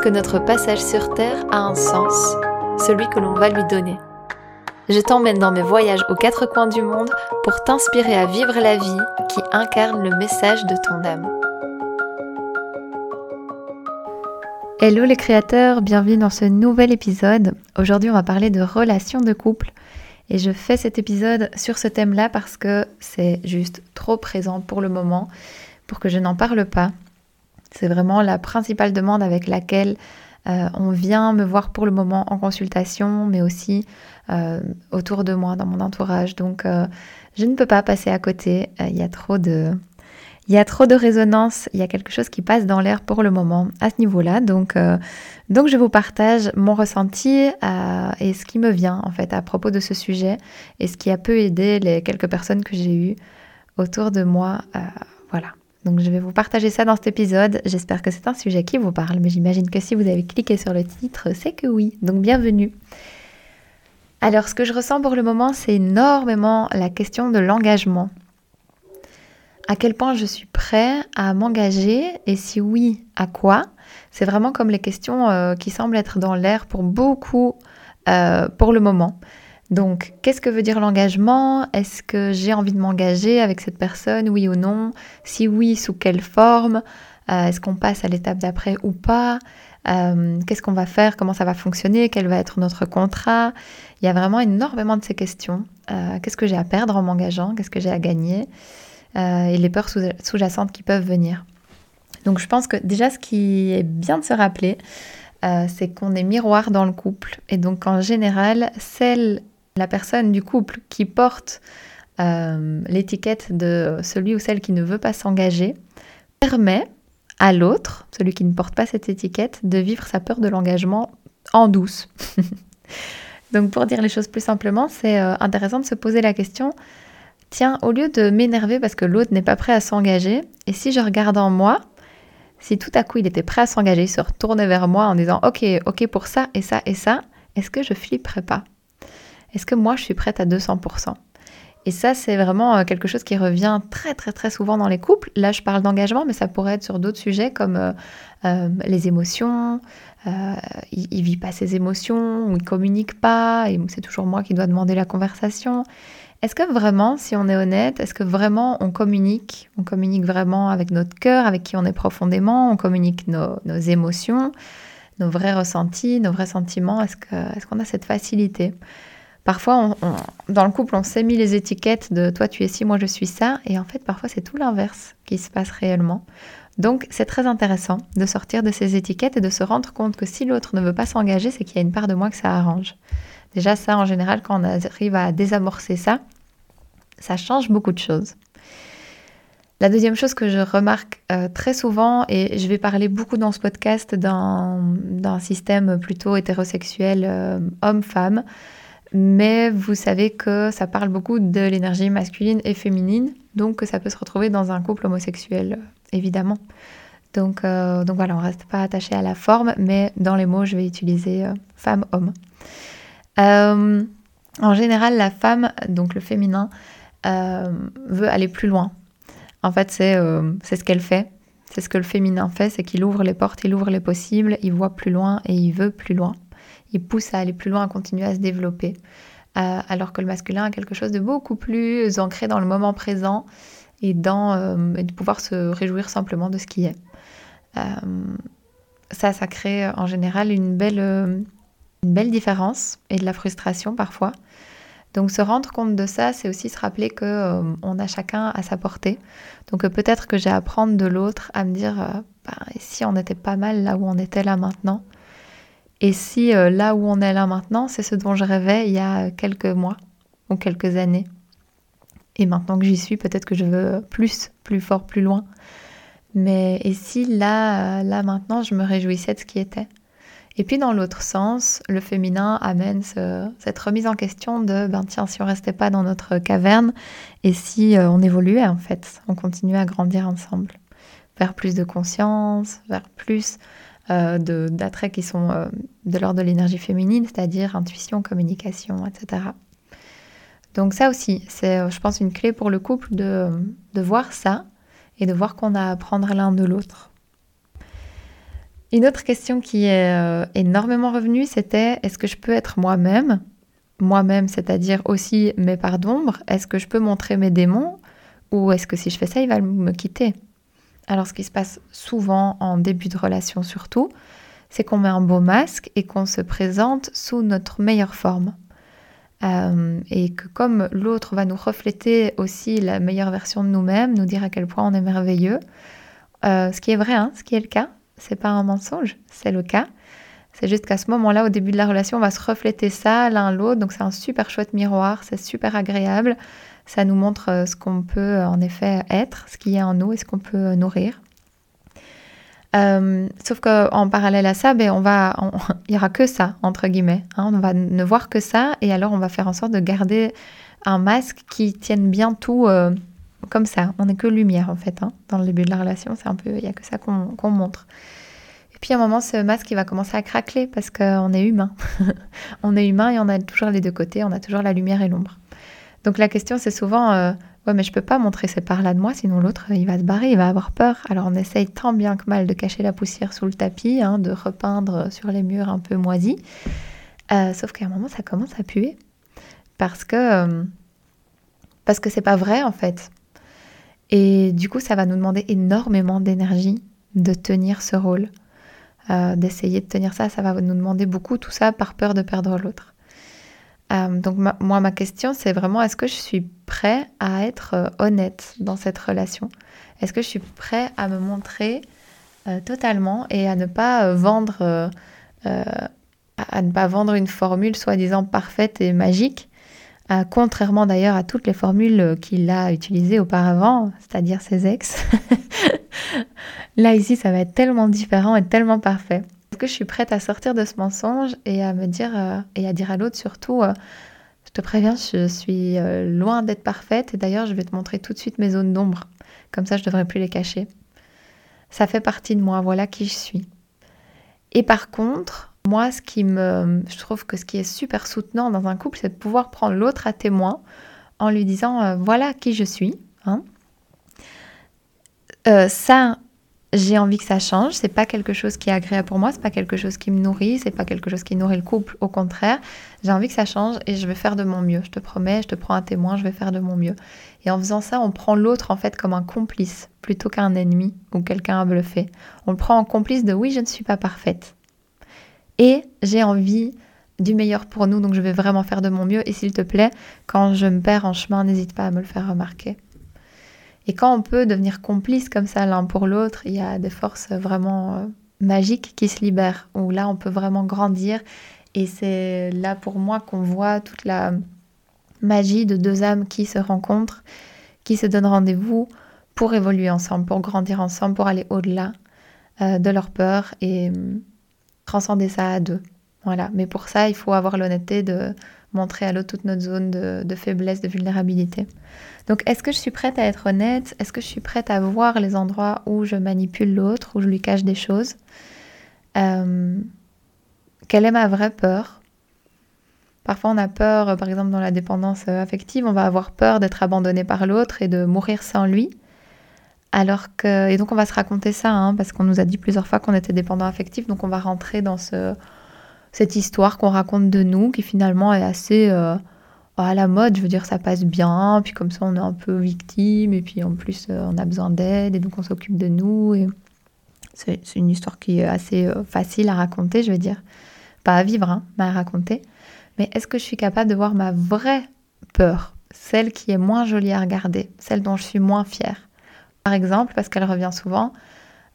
que notre passage sur Terre a un sens, celui que l'on va lui donner. Je t'emmène dans mes voyages aux quatre coins du monde pour t'inspirer à vivre la vie qui incarne le message de ton âme. Hello les créateurs, bienvenue dans ce nouvel épisode. Aujourd'hui on va parler de relations de couple et je fais cet épisode sur ce thème-là parce que c'est juste trop présent pour le moment pour que je n'en parle pas. C'est vraiment la principale demande avec laquelle euh, on vient me voir pour le moment en consultation, mais aussi euh, autour de moi, dans mon entourage. Donc, euh, je ne peux pas passer à côté. Il y a trop de, il y a trop de résonance. Il y a quelque chose qui passe dans l'air pour le moment à ce niveau-là. Donc, donc, je vous partage mon ressenti et ce qui me vient en fait à propos de ce sujet et ce qui a peu aidé les quelques personnes que j'ai eues autour de moi. voilà. Donc je vais vous partager ça dans cet épisode. J'espère que c'est un sujet qui vous parle, mais j'imagine que si vous avez cliqué sur le titre, c'est que oui. Donc bienvenue. Alors ce que je ressens pour le moment, c'est énormément la question de l'engagement. À quel point je suis prêt à m'engager et si oui, à quoi? C'est vraiment comme les questions euh, qui semblent être dans l'air pour beaucoup euh, pour le moment. Donc, qu'est-ce que veut dire l'engagement? Est-ce que j'ai envie de m'engager avec cette personne, oui ou non? Si oui, sous quelle forme? Euh, Est-ce qu'on passe à l'étape d'après ou pas? Euh, Qu'est-ce qu'on va faire? Comment ça va fonctionner? Quel va être notre contrat? Il y a vraiment énormément de ces questions. Euh, qu'est-ce que j'ai à perdre en m'engageant? Qu'est-ce que j'ai à gagner? Et les peurs sous-jacentes qui peuvent venir. Donc, je pense que déjà, ce qui est bien de se rappeler, c'est qu'on est miroir dans le couple. Et donc, en général, celle la personne du couple qui porte euh, l'étiquette de celui ou celle qui ne veut pas s'engager permet à l'autre, celui qui ne porte pas cette étiquette, de vivre sa peur de l'engagement en douce. Donc pour dire les choses plus simplement, c'est euh, intéressant de se poser la question, tiens, au lieu de m'énerver parce que l'autre n'est pas prêt à s'engager, et si je regarde en moi, si tout à coup il était prêt à s'engager, se retourner vers moi en disant ok, ok pour ça et ça et ça, est-ce que je flipperais pas? Est-ce que moi je suis prête à 200% et ça, c'est vraiment euh, quelque chose qui revient très très très souvent dans les couples. Là, je parle d'engagement, mais ça pourrait être sur d'autres sujets comme euh, euh, les émotions. il, ne vit pas ses émotions, ou il communique pas, et c'est toujours moi qui dois demander la conversation. Est-ce que vraiment, si on est honnête, est-ce que vraiment on communique On communique vraiment avec notre cœur, avec qui on est profondément, on communique nos, émotions, nos vrais ressentis, nos vrais sentiments? Est-ce qu'on a cette facilité? Parfois, dans le couple, on s'est mis les étiquettes de toi tu es ci, moi je suis ça, et en fait, parfois c'est tout l'inverse qui se passe réellement. Donc, c'est très intéressant de sortir de ces étiquettes et de se rendre compte que si l'autre ne veut pas s'engager, c'est qu'il y a une part de moi que ça arrange. Déjà, ça, en général, quand on arrive à désamorcer ça, ça change beaucoup de choses. La deuxième chose que je remarque euh, très souvent, et je vais parler beaucoup dans ce podcast d'un système plutôt hétérosexuel euh, homme-femme, mais vous savez que ça parle beaucoup de l'énergie masculine et féminine, donc que ça peut se retrouver dans un couple homosexuel, évidemment. Donc, euh, voilà, on ne reste pas attaché à la forme, mais dans les mots, je vais utiliser euh, femme-homme. Euh, en général, la femme, donc le féminin, veut aller plus loin. En fait, c'est ce qu'elle fait. C'est ce que le féminin fait, c'est qu'il ouvre les portes, il ouvre les possibles, il voit plus loin et il veut plus loin il pousse à aller plus loin, à continuer à se développer. Euh, alors que le masculin a quelque chose de beaucoup plus ancré dans le moment présent et, dans, euh, de pouvoir se réjouir simplement de ce qui est. Euh, ça, ça crée en général une belle, une belle différence et de la frustration parfois. Donc se rendre compte de ça, c'est aussi se rappeler que on a chacun à sa portée. Donc peut-être que j'ai à apprendre de l'autre à me dire bah, si on était pas mal là où on était là maintenant, et si euh, là où on est là maintenant, c'est ce dont je rêvais il y a quelques mois ou quelques années. Et maintenant que j'y suis, peut-être que je veux plus, plus fort, plus loin. Mais et si là, euh, là maintenant, je me réjouissais de ce qui était? Et puis dans l'autre sens, le féminin amène cette remise en question de, ben tiens, si on restait pas dans notre caverne, et si euh, on évoluait en fait, on continuait à grandir ensemble, vers plus de conscience, vers plus euh, d'attraits qui sont euh, de l'ordre de l'énergie féminine, c'est-à-dire intuition, communication, etc. Donc ça aussi, c'est, euh, je pense, une clé pour le couple de, de voir ça et de voir qu'on a à apprendre l'un de l'autre. Une autre question qui est euh, énormément revenue, c'était est-ce que je peux être moi-même? Moi-même, c'est-à-dire aussi mes parts d'ombre. Est-ce que je peux montrer mes démons? Ou est-ce que si je fais ça, il va me quitter? Alors, ce qui se passe souvent en début de relation surtout, c'est qu'on met un beau masque et qu'on se présente sous notre meilleure forme. Euh, et que comme l'autre va nous refléter aussi la meilleure version de nous-mêmes, nous dire à quel point on est merveilleux, euh, ce qui est vrai, hein, ce qui est le cas, c'est pas un mensonge, c'est le cas. C'est juste qu'à ce moment-là, au début de la relation, on va se refléter ça l'un l'autre, donc c'est un super chouette miroir, c'est super agréable, ça nous montre euh, ce qu'on peut en effet être, ce qu'il y a en nous et ce qu'on peut nourrir. Euh, sauf qu'en parallèle à ça, ben, on va, il n'y aura que ça, entre guillemets. Hein. on va ne voir que ça, et alors on va faire en sorte de garder un masque qui tienne bien tout euh, comme ça. On n'est que lumière, en fait, hein. dans le début de la relation. C'est un peu, il n'y a que ça qu'on montre. Puis à un moment, ce masque, il va commencer à craquer parce qu'on est humain. on est humain et on a toujours les deux côtés, on a toujours la lumière et l'ombre. Donc la question, c'est souvent, euh, Ouais, mais je peux pas montrer ces parts-là de moi, sinon l'autre, il va se barrer, il va avoir peur. Alors on essaye tant bien que mal de cacher la poussière sous le tapis, hein, de repeindre sur les murs un peu moisis. Euh, sauf qu'à un moment, ça commence à puer. Parce que euh, parce que c'est pas vrai en fait. Et du coup, ça va nous demander énormément d'énergie de tenir ce rôle, euh, d'essayer de tenir ça. Ça va nous demander beaucoup tout ça par peur de perdre l'autre. Euh, donc moi, ma question, c'est vraiment, est-ce que je suis prêt à être euh, honnête dans cette relation? Est-ce que je suis prêt à me montrer totalement et à ne pas vendre, à ne pas vendre une formule soi-disant parfaite et magique, contrairement d'ailleurs à toutes les formules qu'il a utilisées auparavant, c'est-à-dire ses ex. Là ici, ça va être tellement différent et tellement parfait que je suis prête à sortir de ce mensonge et à me dire, euh, et à dire à l'autre surtout, euh, je te préviens, je suis euh, loin d'être parfaite et d'ailleurs, je vais te montrer tout de suite mes zones d'ombre. Comme ça, je ne devrais plus les cacher. Ça fait partie de moi, voilà qui je suis. Et par contre, moi, ce qui me, je trouve que ce qui est super soutenant dans un couple, c'est de pouvoir prendre l'autre à témoin en lui disant, voilà qui je suis. Hein. ça, j'ai envie que ça change. C'est pas quelque chose qui est agréable pour moi, c'est pas quelque chose qui me nourrit, c'est pas quelque chose qui nourrit le couple. Au contraire, j'ai envie que ça change et je vais faire de mon mieux. Je te promets, je te prends un témoin, je vais faire de mon mieux. Et en faisant ça, on prend l'autre en fait comme un complice plutôt qu'un ennemi ou quelqu'un à bluffer. On le prend en complice de oui, je ne suis pas parfaite. Et j'ai envie du meilleur pour nous, donc je vais vraiment faire de mon mieux. Et s'il te plaît, quand je me perds en chemin, n'hésite pas à me le faire remarquer. Et quand on peut devenir complice comme ça l'un pour l'autre, il y a des forces vraiment euh, magiques qui se libèrent, où là on peut vraiment grandir. Et c'est là pour moi qu'on voit toute la magie de deux âmes qui se rencontrent, qui se donnent rendez-vous pour évoluer ensemble, pour grandir ensemble, pour aller au-delà euh, de leur peur et euh, transcender ça à deux. Voilà. Mais pour ça, il faut avoir l'honnêteté de montrer à l'autre toute notre zone de, faiblesse, de vulnérabilité. Donc, est-ce que je suis prête à être honnête? Est-ce que je suis prête à voir les endroits où je manipule l'autre, où je lui cache des choses? Euh, Quelle est ma vraie peur? Parfois, on a peur, par exemple, dans la dépendance affective, on va avoir peur d'être abandonné par l'autre et de mourir sans lui. Alors que, et donc on va se raconter ça, hein, parce qu'on nous a dit plusieurs fois qu'on était dépendant affectif, donc on va rentrer dans ce, cette histoire qu'on raconte de nous qui finalement est assez euh, à la mode. Je veux dire, ça passe bien, puis comme ça on est un peu victime, et puis en plus euh, on a besoin d'aide, et donc on s'occupe de nous. Et c'est, une histoire qui est assez euh, facile à raconter, je veux dire. Pas à vivre, hein, mais à raconter. Mais est-ce que je suis capable de voir ma vraie peur, celle qui est moins jolie à regarder, celle dont je suis moins fière? Par exemple, parce qu'elle revient souvent,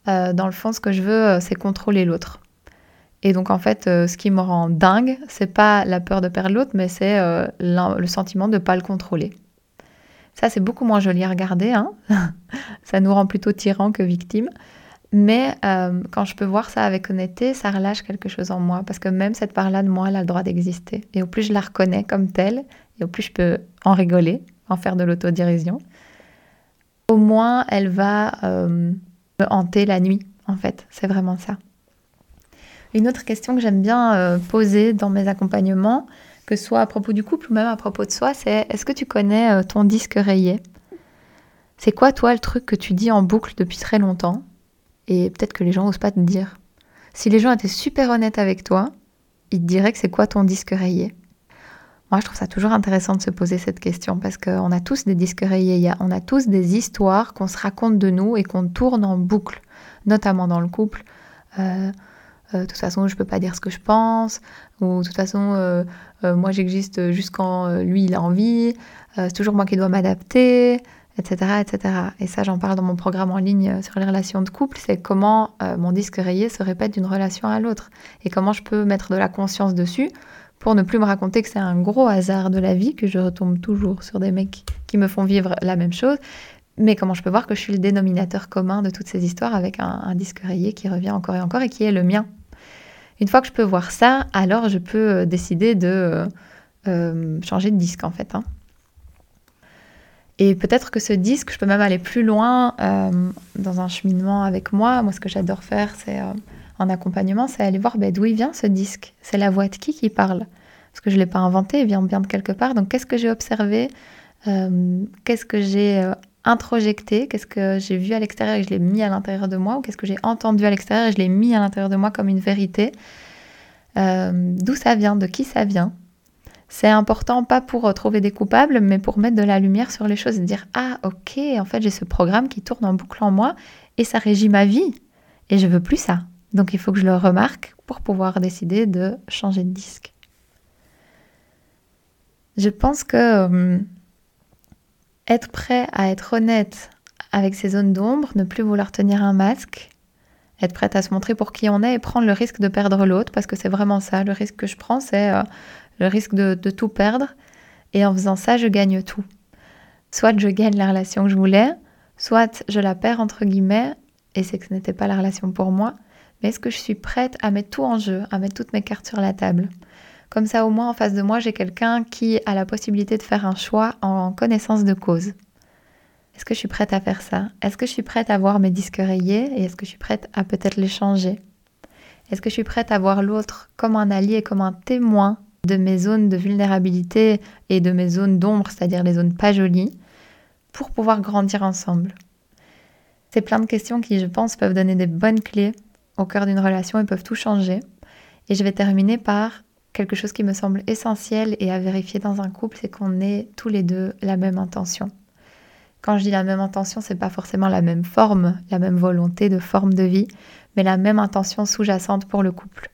dans le fond, ce que je veux, c'est contrôler l'autre. Et donc en fait, euh, ce qui me rend dingue, c'est pas la peur de perdre l'autre, mais c'est euh, le sentiment de pas le contrôler. Ça, c'est beaucoup moins joli à regarder. Hein ça nous rend plutôt tyran que victime. Mais euh, quand je peux voir ça avec honnêteté, ça relâche quelque chose en moi. Parce que même cette part-là de moi, elle a le droit d'exister. Et au plus je la reconnais comme telle, et au plus je peux en rigoler, en faire de l'autodérision, au moins elle va me hanter la nuit, en fait. C'est vraiment ça. Une autre question que j'aime bien euh, poser dans mes accompagnements, que ce soit à propos du couple ou même à propos de soi, c'est est-ce que tu connais euh, ton disque rayé? C'est quoi toi le truc que tu dis en boucle depuis très longtemps? Et peut-être que les gens n'osent pas te dire Si les gens étaient super honnêtes avec toi, ils te diraient que c'est quoi ton disque rayé? Moi, je trouve ça toujours intéressant de se poser cette question parce qu'on a tous des disques rayés, on a tous des histoires qu'on se raconte de nous et qu'on tourne en boucle, notamment dans le couple. Euh, euh, de toute façon, je peux pas dire ce que je pense, ou de toute façon, euh, moi j'existe jusqu'en lui il a envie, c'est toujours moi qui dois m'adapter, etc., etc. Et ça, j'en parle dans mon programme en ligne sur les relations de couple, c'est comment mon disque rayé se répète d'une relation à l'autre, et comment je peux mettre de la conscience dessus pour ne plus me raconter que c'est un gros hasard de la vie, que je retombe toujours sur des mecs qui me font vivre la même chose, mais comment je peux voir que je suis le dénominateur commun de toutes ces histoires avec un, disque rayé qui revient encore et encore et qui est le mien? Une fois que je peux voir ça, alors je peux euh, décider de euh, euh, changer de disque en fait. Hein. Et peut-être que ce disque, je peux même aller plus loin dans un cheminement avec moi. Moi, ce que j'adore faire, c'est en accompagnement, c'est aller voir ben, d'où il vient ce disque? C'est la voix de qui qui parle? Parce que je ne l'ai pas inventé, il vient bien de quelque part. Donc qu'est-ce que j'ai observé? Euh, Qu'est-ce que j'ai euh, introjecté? Qu'est-ce que j'ai vu à l'extérieur et je l'ai mis à l'intérieur de moi? Ou qu'est-ce que j'ai entendu à l'extérieur et je l'ai mis à l'intérieur de moi comme une vérité? Euh, D'où ça vient? De qui ça vient? C'est important pas pour trouver des coupables, mais pour mettre de la lumière sur les choses et dire Ah, ok, en fait, j'ai ce programme qui tourne en boucle en moi et ça régit ma vie. Et je veux plus ça. Donc il faut que je le remarque pour pouvoir décider de changer de disque. Je pense que hum, être prêt à être honnête avec ses zones d'ombre, ne plus vouloir tenir un masque, être prête à se montrer pour qui on est et prendre le risque de perdre l'autre, parce que c'est vraiment ça, le risque que je prends, c'est euh, le risque de, de, tout perdre, et en faisant ça, je gagne tout. Soit je gagne la relation que je voulais, soit je la perds entre guillemets, et c'est que ce n'était pas la relation pour moi, est-ce que je suis prête à mettre tout en jeu, à mettre toutes mes cartes sur la table? Comme ça, au moins, en face de moi, j'ai quelqu'un qui a la possibilité de faire un choix en connaissance de cause. Est-ce que je suis prête à faire ça? Est-ce que je suis prête à voir mes disques rayés et est-ce que je suis prête à peut-être les changer? Est-ce que je suis prête à voir l'autre comme un allié, comme un témoin de mes zones de vulnérabilité et de mes zones d'ombre, c'est-à-dire les zones pas jolies, pour pouvoir grandir ensemble? C'est plein de questions qui, je pense, peuvent donner des bonnes clés au cœur d'une relation et peuvent tout changer. Et je vais terminer par quelque chose qui me semble essentiel et à vérifier dans un couple, c'est qu'on ait tous les deux la même intention. Quand je dis la même intention, c'est pas forcément la même forme, la même volonté de forme de vie, mais la même intention sous-jacente pour le couple.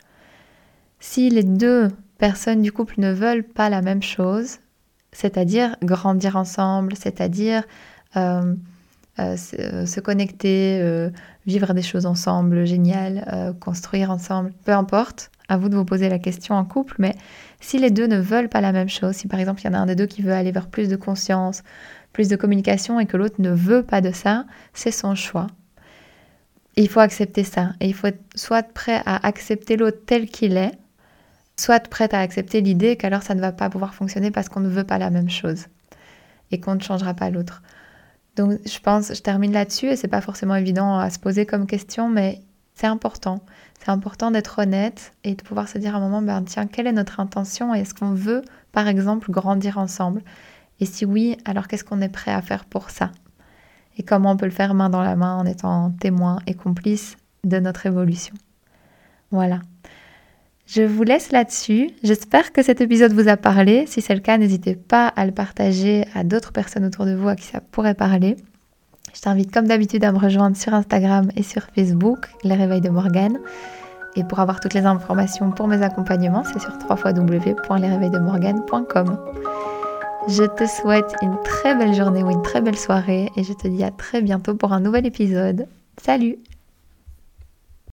Si les deux personnes du couple ne veulent pas la même chose, c'est-à-dire grandir ensemble, c'est-à-dire euh, euh, euh, se connecter, euh, vivre des choses ensemble, génial, construire ensemble, peu importe, à vous de vous poser la question en couple, mais si les deux ne veulent pas la même chose, si par exemple il y en a un des deux qui veut aller vers plus de conscience, plus de communication et que l'autre ne veut pas de ça, c'est son choix. il faut accepter ça. Et il faut être soit prêt à accepter l'autre tel qu'il est, soit prêt à accepter l'idée qu'alors ça ne va pas pouvoir fonctionner parce qu'on ne veut pas la même chose et qu'on ne changera pas l'autre. Donc je pense, je termine là-dessus et c'est pas forcément évident à se poser comme question, mais c'est important. C'est important d'être honnête et de pouvoir se dire à un moment, ben tiens, quelle est notre intention et est-ce qu'on veut, par exemple, grandir ensemble? Et si oui, alors qu'est-ce qu'on est prêt à faire pour ça? Et comment on peut le faire main dans la main en étant témoin et complice de notre évolution? Voilà. Je vous laisse là-dessus. J'espère que cet épisode vous a parlé. Si c'est le cas, n'hésitez pas à le partager à d'autres personnes autour de vous à qui ça pourrait parler. Je t'invite comme d'habitude à me rejoindre sur Instagram et sur Facebook, Les Réveils de Morgane. Et pour avoir toutes les informations pour mes accompagnements, c'est sur www.lesréveilsdemorgane.com. Je te souhaite une très belle journée ou une très belle soirée et je te dis à très bientôt pour un nouvel épisode. Salut